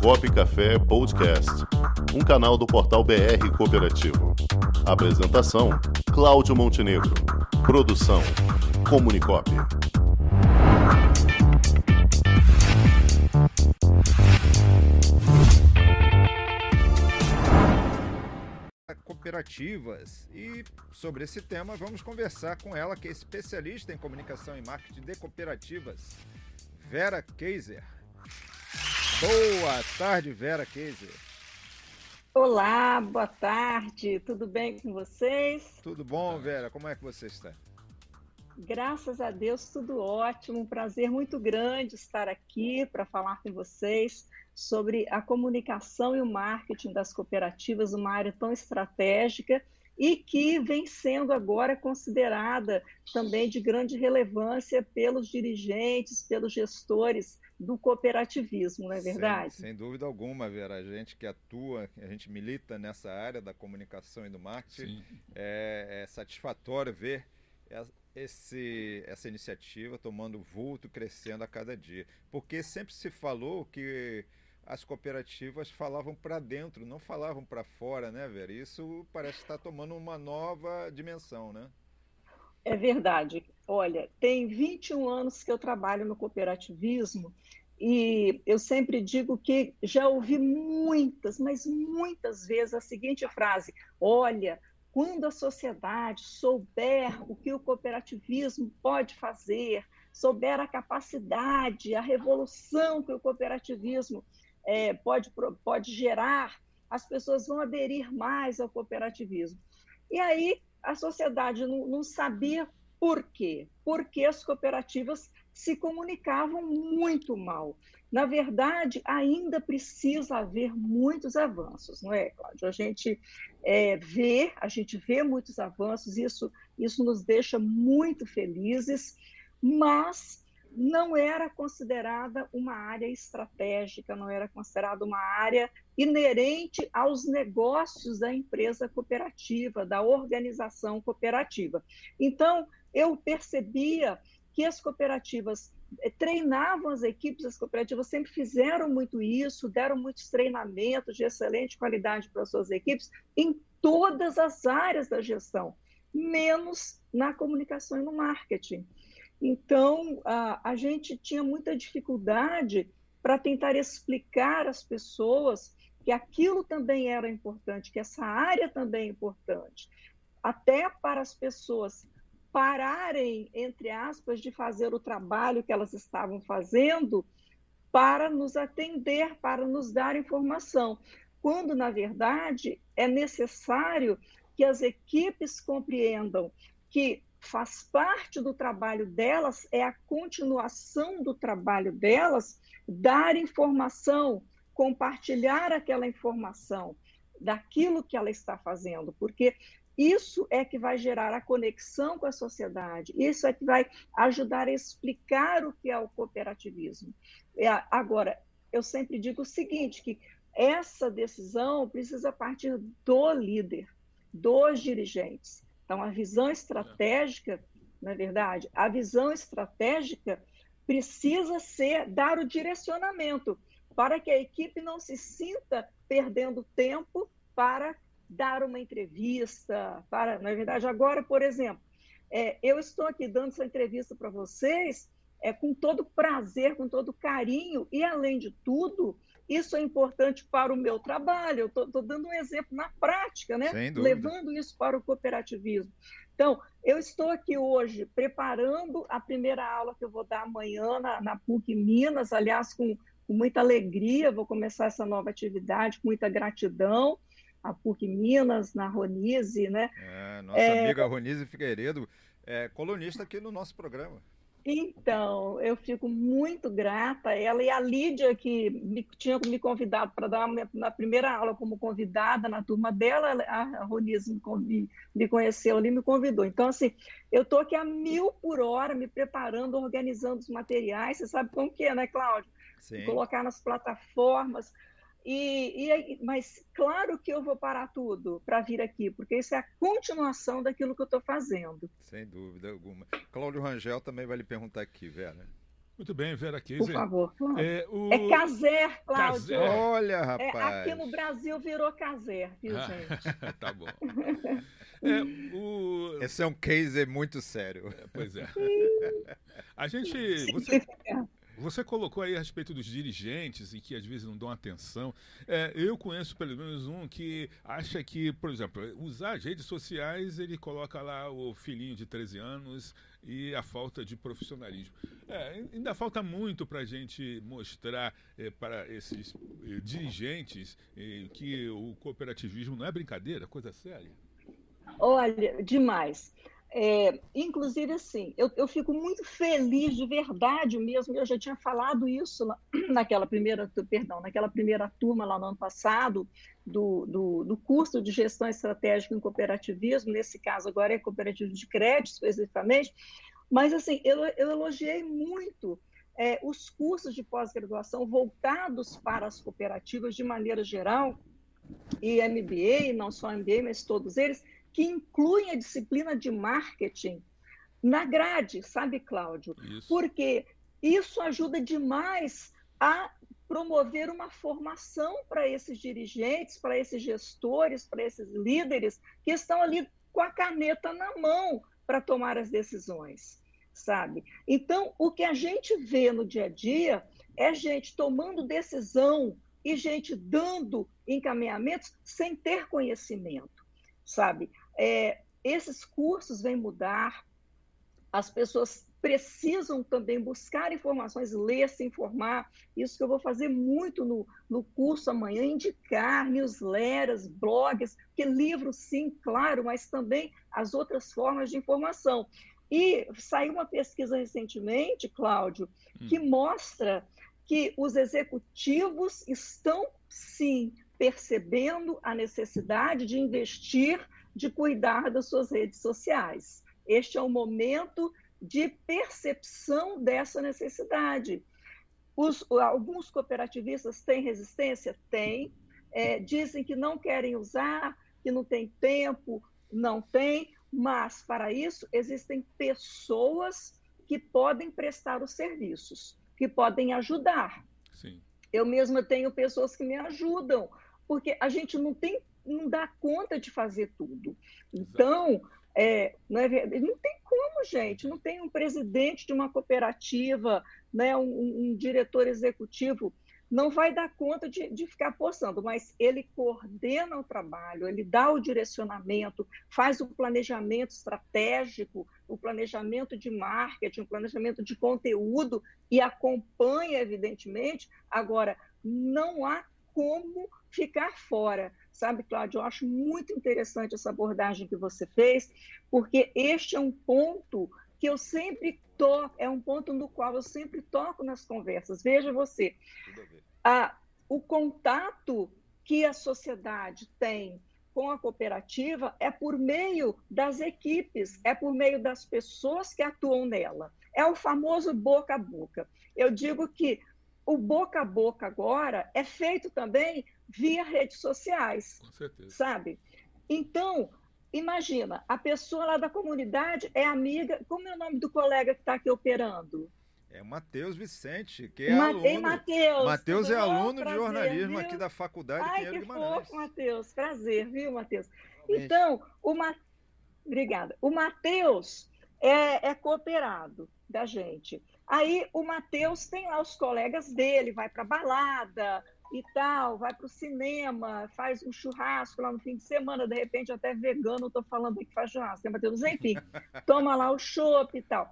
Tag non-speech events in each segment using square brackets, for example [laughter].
Comunicop Café Podcast, um canal do portal BR Cooperativo. Apresentação: Cláudio Montenegro. Produção: Comunicop. cooperativas. E sobre esse tema vamos conversar com ela, que é especialista em comunicação e marketing de cooperativas, Vera Keiser. Boa tarde, Vera Keiser. Olá, boa tarde. Tudo bem com vocês? Tudo bom, Vera? Como é que você está? Graças a Deus, tudo ótimo. Um prazer muito grande estar aqui para falar com vocês sobre a comunicação e o marketing das cooperativas, uma área tão estratégica e que vem sendo agora considerada também de grande relevância pelos dirigentes, pelos gestores do cooperativismo, não é verdade? Sem, sem, dúvida alguma, Vera. A gente que atua, a gente milita nessa área da comunicação e do marketing, é, é, satisfatório ver esse, essa iniciativa tomando vulto, crescendo a cada dia. Porque sempre se falou que as cooperativas falavam para dentro, não falavam para fora, né, Vera? Isso parece estar tomando uma nova dimensão, né? É verdade. Olha, tem 21 anos que eu trabalho no cooperativismo e eu sempre digo que já ouvi muitas, mas muitas vezes a seguinte frase: olha, quando a sociedade souber o que o cooperativismo pode fazer, souber a capacidade, a revolução que o cooperativismo é, pode, pode gerar, as pessoas vão aderir mais ao cooperativismo. E aí a sociedade não, não sabia por quê? Porque as cooperativas se comunicavam muito mal. Na verdade, ainda precisa haver muitos avanços, não é, Cláudio? A gente é, vê, a gente vê muitos avanços, isso, isso nos deixa muito felizes, mas não era considerada uma área estratégica, não era considerada uma área inerente aos negócios da empresa cooperativa, da organização cooperativa. Então, eu percebia que as cooperativas eh, treinavam as equipes, as cooperativas sempre fizeram muito isso, deram muitos treinamentos de excelente qualidade para as suas equipes em todas as áreas da gestão, menos na comunicação e no marketing. Então, a, a gente tinha muita dificuldade para tentar explicar às pessoas que aquilo também era importante, que essa área também é importante, até para as pessoas pararem, entre aspas, de fazer o trabalho que elas estavam fazendo para nos atender, para nos dar informação, quando, na verdade, é necessário que as equipes compreendam que faz parte do trabalho delas, é a continuação do trabalho delas, dar informação, compartilhar aquela informação daquilo que ela está fazendo, porque isso é que vai gerar a conexão com a sociedade, isso é que vai ajudar a explicar o que é o cooperativismo. É, agora, eu sempre digo o seguinte, que essa decisão precisa partir do líder, dos dirigentes. Então, a visão estratégica, na é verdade, a visão estratégica precisa ser dar o direcionamento para que a equipe não se sinta perdendo tempo para dar uma entrevista, para, na verdade, agora, por exemplo, é, eu estou aqui dando essa entrevista para vocês é, com todo prazer, com todo carinho, e além de tudo, isso é importante para o meu trabalho. Eu estou dando um exemplo na prática, né? levando isso para o cooperativismo. Então, eu estou aqui hoje preparando a primeira aula que eu vou dar amanhã na, na PUC Minas, aliás, com, com muita alegria, vou começar essa nova atividade, com muita gratidão a PUC Minas, na Ronise, né? É, nossa é... amiga Ronise Figueiredo, é colunista aqui no nosso programa. Então, eu fico muito grata a ela e a Lídia, que me, tinha me convidado para dar uma, na primeira aula como convidada na turma dela, a Ronise me, me conheceu ali e me convidou. Então, assim, eu estou aqui a mil por hora me preparando, organizando os materiais. Você sabe como que é, né, Cláudio? Sim. Colocar nas plataformas. E, e, mas claro que eu vou parar tudo para vir aqui, porque isso é a continuação daquilo que eu estou fazendo. Sem dúvida alguma. Cláudio Rangel também vai lhe perguntar aqui, Vera. Muito bem, Vera Keiser. Por favor, É, o... é Caser, Cláudio. Caser. Olha, rapaz. É, aqui no Brasil virou Caser, viu, ah, gente? [laughs] tá bom. É, o... Esse é um case muito sério. É, pois é. A gente. Você, você colocou aí a respeito dos dirigentes e que às vezes não dão atenção. É, eu conheço pelo menos um que acha que, por exemplo, usar as redes sociais, ele coloca lá o filhinho de 13 anos e a falta de profissionalismo. É, ainda falta muito para a gente mostrar é, para esses é, dirigentes é, que o cooperativismo não é brincadeira, coisa séria. Olha, demais. É, inclusive, assim, eu, eu, fico muito feliz de verdade mesmo. Eu já tinha falado isso na, [clears throat] naquela primeira, perdão, naquela primeira turma lá no ano passado do, do, do, curso de gestão estratégica em cooperativismo. Nesse caso agora é cooperativo de crédito especificamente. Mas assim, eu, eu elogiei muito é, os cursos de pós-graduação voltados para as cooperativas de maneira geral e MBA, não só MBA, mas todos eles que incluem a disciplina de marketing na grade, sabe, Cláudio? Isso. Porque isso ajuda demais a promover uma formação para esses dirigentes, para esses gestores, para esses líderes que estão ali com a caneta na mão para tomar as decisões, sabe? Então, o que a gente vê no dia a dia é gente tomando decisão e gente dando encaminhamentos sem ter conhecimento, sabe? É, esses cursos vêm mudar, as pessoas precisam também buscar informações, ler, se informar. Isso que eu vou fazer muito no, no curso amanhã, indicar newsletters, blogs, que livros, sim, claro, mas também as outras formas de informação. E saiu uma pesquisa recentemente, Cláudio, hum. que mostra que os executivos estão, sim, percebendo a necessidade de investir de cuidar das suas redes sociais. Este é o momento de percepção dessa necessidade. Os, alguns cooperativistas têm resistência? Tem. É, dizem que não querem usar, que não tem tempo, não tem, mas para isso existem pessoas que podem prestar os serviços, que podem ajudar. Sim. Eu mesma tenho pessoas que me ajudam, porque a gente não tem não dá conta de fazer tudo. Então, é, não, é, não tem como, gente, não tem um presidente de uma cooperativa, né, um, um diretor executivo, não vai dar conta de, de ficar postando, mas ele coordena o trabalho, ele dá o direcionamento, faz o planejamento estratégico, o planejamento de marketing, o planejamento de conteúdo e acompanha, evidentemente. Agora, não há como ficar fora. Sabe, Cláudio, eu acho muito interessante essa abordagem que você fez, porque este é um ponto que eu sempre toco, é um ponto no qual eu sempre toco nas conversas. Veja você, a, o contato que a sociedade tem com a cooperativa é por meio das equipes, é por meio das pessoas que atuam nela. É o famoso boca a boca. Eu digo que o boca a boca agora é feito também via redes sociais. Com certeza. Sabe? Então, imagina, a pessoa lá da comunidade é amiga. Como é o nome do colega que está aqui operando? É o Matheus Vicente, que é Matei, aluno. Matheus. Matheus é aluno prazer, de jornalismo viu? aqui da Faculdade Ai, Pinheiro que Guimarães. Fofo, Matheus. Prazer, viu, Matheus? Então, o Ma... Obrigada. O Matheus é, é cooperado da gente. Aí o Matheus tem lá os colegas dele, vai para balada, e tal, vai para o cinema, faz um churrasco lá no fim de semana, de repente até vegano, estou falando que faz churrasco, né, Matheus? Enfim, [laughs] toma lá o chopp e tal.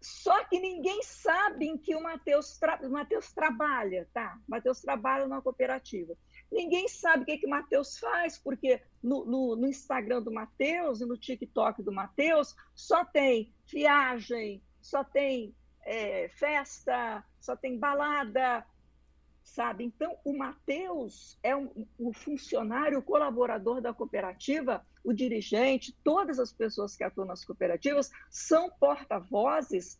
Só que ninguém sabe em que o Matheus tra... trabalha, tá? Matheus trabalha numa cooperativa. Ninguém sabe o que, que o Matheus faz, porque no, no, no Instagram do Matheus e no TikTok do Matheus só tem viagem, só tem é, festa, só tem balada, sabe? Então, o Matheus é um, o funcionário, o colaborador da cooperativa, o dirigente, todas as pessoas que atuam nas cooperativas são porta-vozes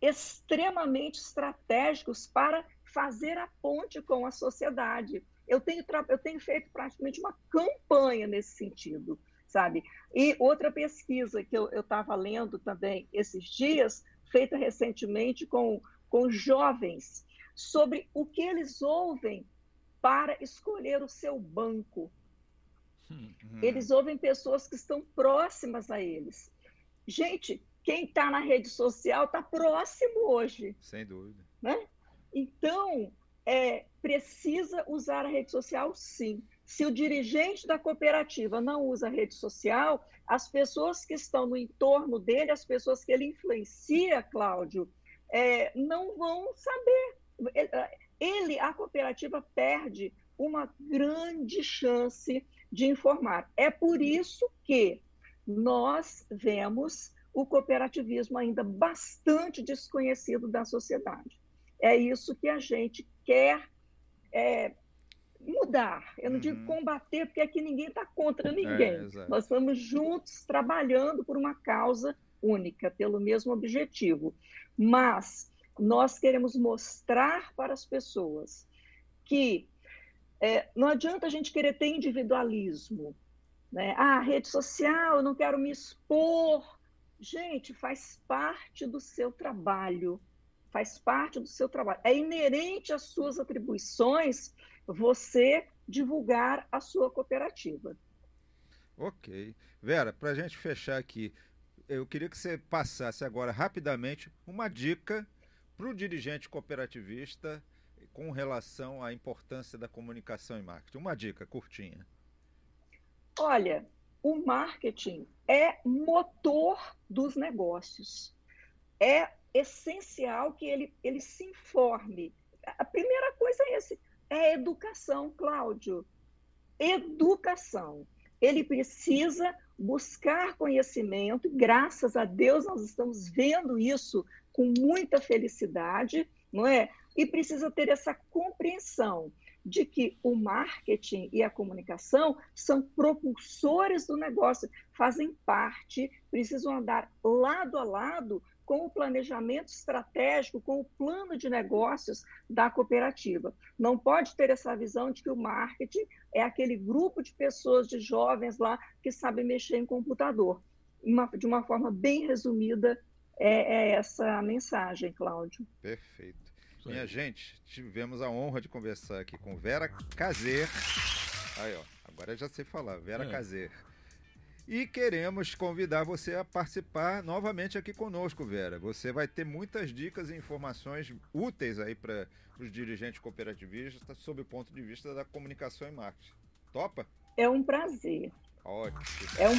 extremamente estratégicos para fazer a ponte com a sociedade. Eu tenho, eu tenho feito praticamente uma campanha nesse sentido, sabe? E outra pesquisa que eu estava lendo também esses dias feita recentemente com, com jovens sobre o que eles ouvem para escolher o seu banco. Uhum. Eles ouvem pessoas que estão próximas a eles. Gente, quem está na rede social está próximo hoje. Sem dúvida. Né? Então, é, precisa usar a rede social, sim. Se o dirigente da cooperativa não usa rede social, as pessoas que estão no entorno dele, as pessoas que ele influencia, Cláudio, é, não vão saber. Ele, a cooperativa, perde uma grande chance de informar. É por isso que nós vemos o cooperativismo ainda bastante desconhecido da sociedade. É isso que a gente quer é, mudar. Eu não uhum. digo combater, porque aqui ninguém está contra ninguém. É, Nós estamos juntos trabalhando por uma causa única, pelo mesmo objetivo. Mas nós queremos mostrar para as pessoas que é, não adianta a gente querer ter individualismo. Né? Ah, rede social, eu não quero me expor. Gente, faz parte do seu trabalho. Faz parte do seu trabalho. É inerente às suas atribuições você divulgar a sua cooperativa. Ok. Vera, para a gente fechar aqui, eu queria que você passasse agora rapidamente uma dica para o dirigente cooperativista com relação à importância da comunicação e marketing. Uma dica curtinha. Olha, o marketing é motor dos negócios. É essencial que ele, ele se informe. A primeira coisa é esse, é educação, Cláudio. Educação. Ele precisa buscar conhecimento, graças a Deus nós estamos vendo isso com muita felicidade, não é? E precisa ter essa compreensão de que o marketing e a comunicação são propulsores do negócio, fazem parte, precisam andar lado a lado com o planejamento estratégico, com o plano de negócios da cooperativa. Não pode ter essa visão de que o marketing é aquele grupo de pessoas, de jovens lá, que sabem mexer em computador. Uma, de uma forma bem resumida, é, é essa a mensagem, Cláudio. Perfeito. Minha gente, tivemos a honra de conversar aqui com Vera Caser. Aí, ó, agora já sei falar, Vera é. Caser e queremos convidar você a participar novamente aqui conosco, Vera. Você vai ter muitas dicas e informações úteis aí para os dirigentes cooperativistas sob o ponto de vista da comunicação e marketing. Topa? É um prazer. Ótimo. É um,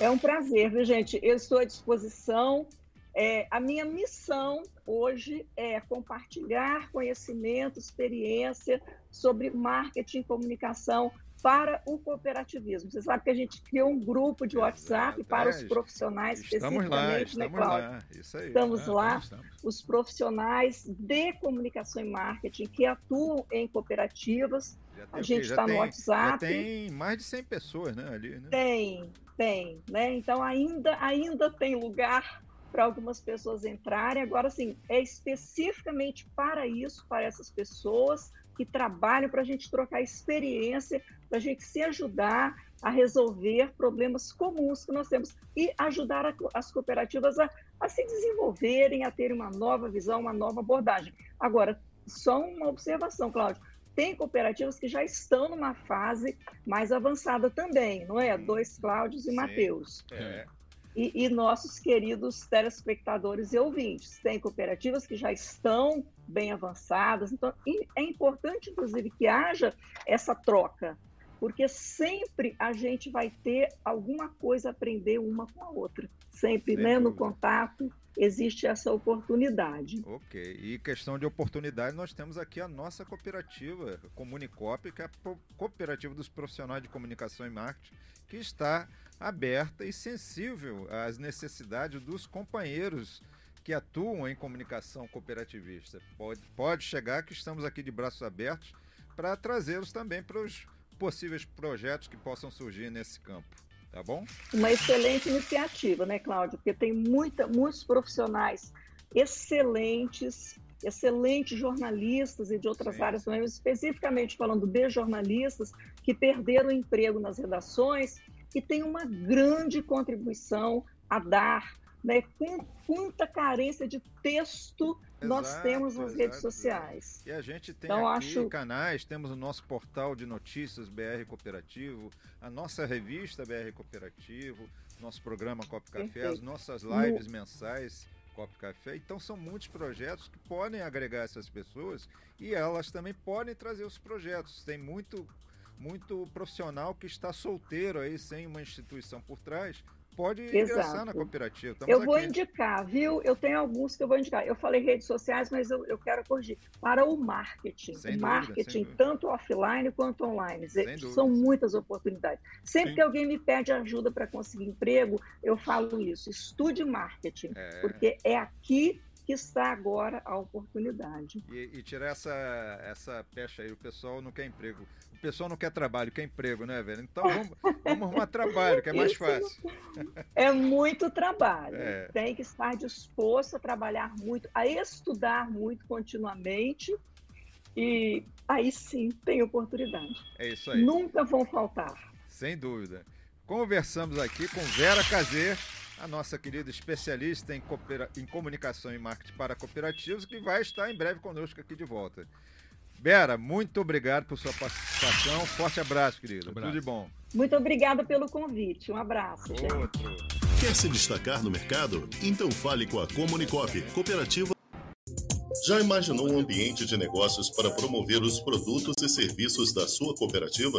é um prazer, viu, gente? Eu estou à disposição. É, a minha missão hoje é compartilhar conhecimento, experiência sobre marketing e comunicação para o cooperativismo. Você sabe que a gente criou um grupo de WhatsApp Exato, para é, os profissionais estamos especificamente, lá, né, estamos né, Cláudio? Lá, isso aí. Estamos é, lá, estamos. os profissionais de comunicação e marketing que atuam em cooperativas. a gente está no WhatsApp. Já tem mais de 100 pessoas né, ali. Né? Tem, tem. Né? Então ainda, ainda tem lugar para algumas pessoas entrarem. Agora, sim, é especificamente para isso, para essas pessoas que trabalham para a gente trocar experiência, para a gente se ajudar a resolver problemas comuns que nós temos e ajudar a, as cooperativas a, a se desenvolverem, a terem uma nova visão, uma nova abordagem. Agora, só uma observação, Cláudio. Tem cooperativas que já estão numa fase mais avançada também, não é? Dois Cláudios e Matheus. É e, e, nossos queridos telespectadores e ouvintes. Tem cooperativas que já estão bem avançadas, então é importante, inclusive, que haja essa troca, porque sempre a gente vai ter alguma coisa a aprender uma com a outra. Sempre, Sem né, no contato, existe essa oportunidade. Ok. E questão de oportunidade, nós temos aqui a nossa cooperativa, Comunicop, que é a cooperativa dos profissionais de comunicação e marketing, que está aberta e sensível às necessidades dos companheiros que atuam em comunicação cooperativista. Pode, pode chegar que estamos aqui de braços abertos para trazê-los também para os possíveis projetos que possam surgir nesse campo. Tá bom? Uma excelente iniciativa, né, Cláudio? Porque tem muita, muitos profissionais excelentes, excelentes jornalistas e de outras sim, áreas também, especificamente falando de jornalistas que perderam o emprego nas redações e tem uma grande contribuição a dar né? Com quanta carência de texto exato, nós temos nas exato, redes sociais. E a gente tem então, aqui acho... canais, temos o nosso portal de notícias BR Cooperativo, a nossa revista BR Cooperativo, nosso programa Cop Café, Perfeito. as nossas lives no... mensais Cop Café. Então são muitos projetos que podem agregar essas pessoas e elas também podem trazer os projetos. Tem muito muito profissional que está solteiro aí sem uma instituição por trás pode ingressar Exato. na cooperativa. Estamos eu vou aqui. indicar, viu? Eu tenho alguns que eu vou indicar. Eu falei redes sociais, mas eu, eu quero corrigir. Para o marketing. Sem marketing, tanto offline quanto online. Sem São dúvida. muitas oportunidades. Sempre Sim. que alguém me pede ajuda para conseguir emprego, eu falo isso. Estude marketing, é. porque é aqui que está agora a oportunidade. E, e, tirar essa, essa pecha aí, o pessoal não quer emprego. Pessoal não quer trabalho, quer emprego, né, velho? Então vamos, vamos arrumar [laughs] trabalho, que é mais fácil. É muito trabalho. É. Tem que estar disposto a trabalhar muito, a estudar muito continuamente. E aí sim tem oportunidade. É isso aí. Nunca vão faltar. Sem dúvida. Conversamos aqui com Vera Cazer, a nossa querida especialista em, em comunicação e marketing para cooperativos, que vai estar em breve conosco aqui de volta. Bera, muito obrigado por sua participação. Forte abraço, querida. Abraço. Tudo de bom. Muito obrigada pelo convite. Um abraço. Outro. Quer se destacar no mercado? Então fale com a Comunicop, cooperativa. Já imaginou um ambiente de negócios para promover os produtos e serviços da sua cooperativa?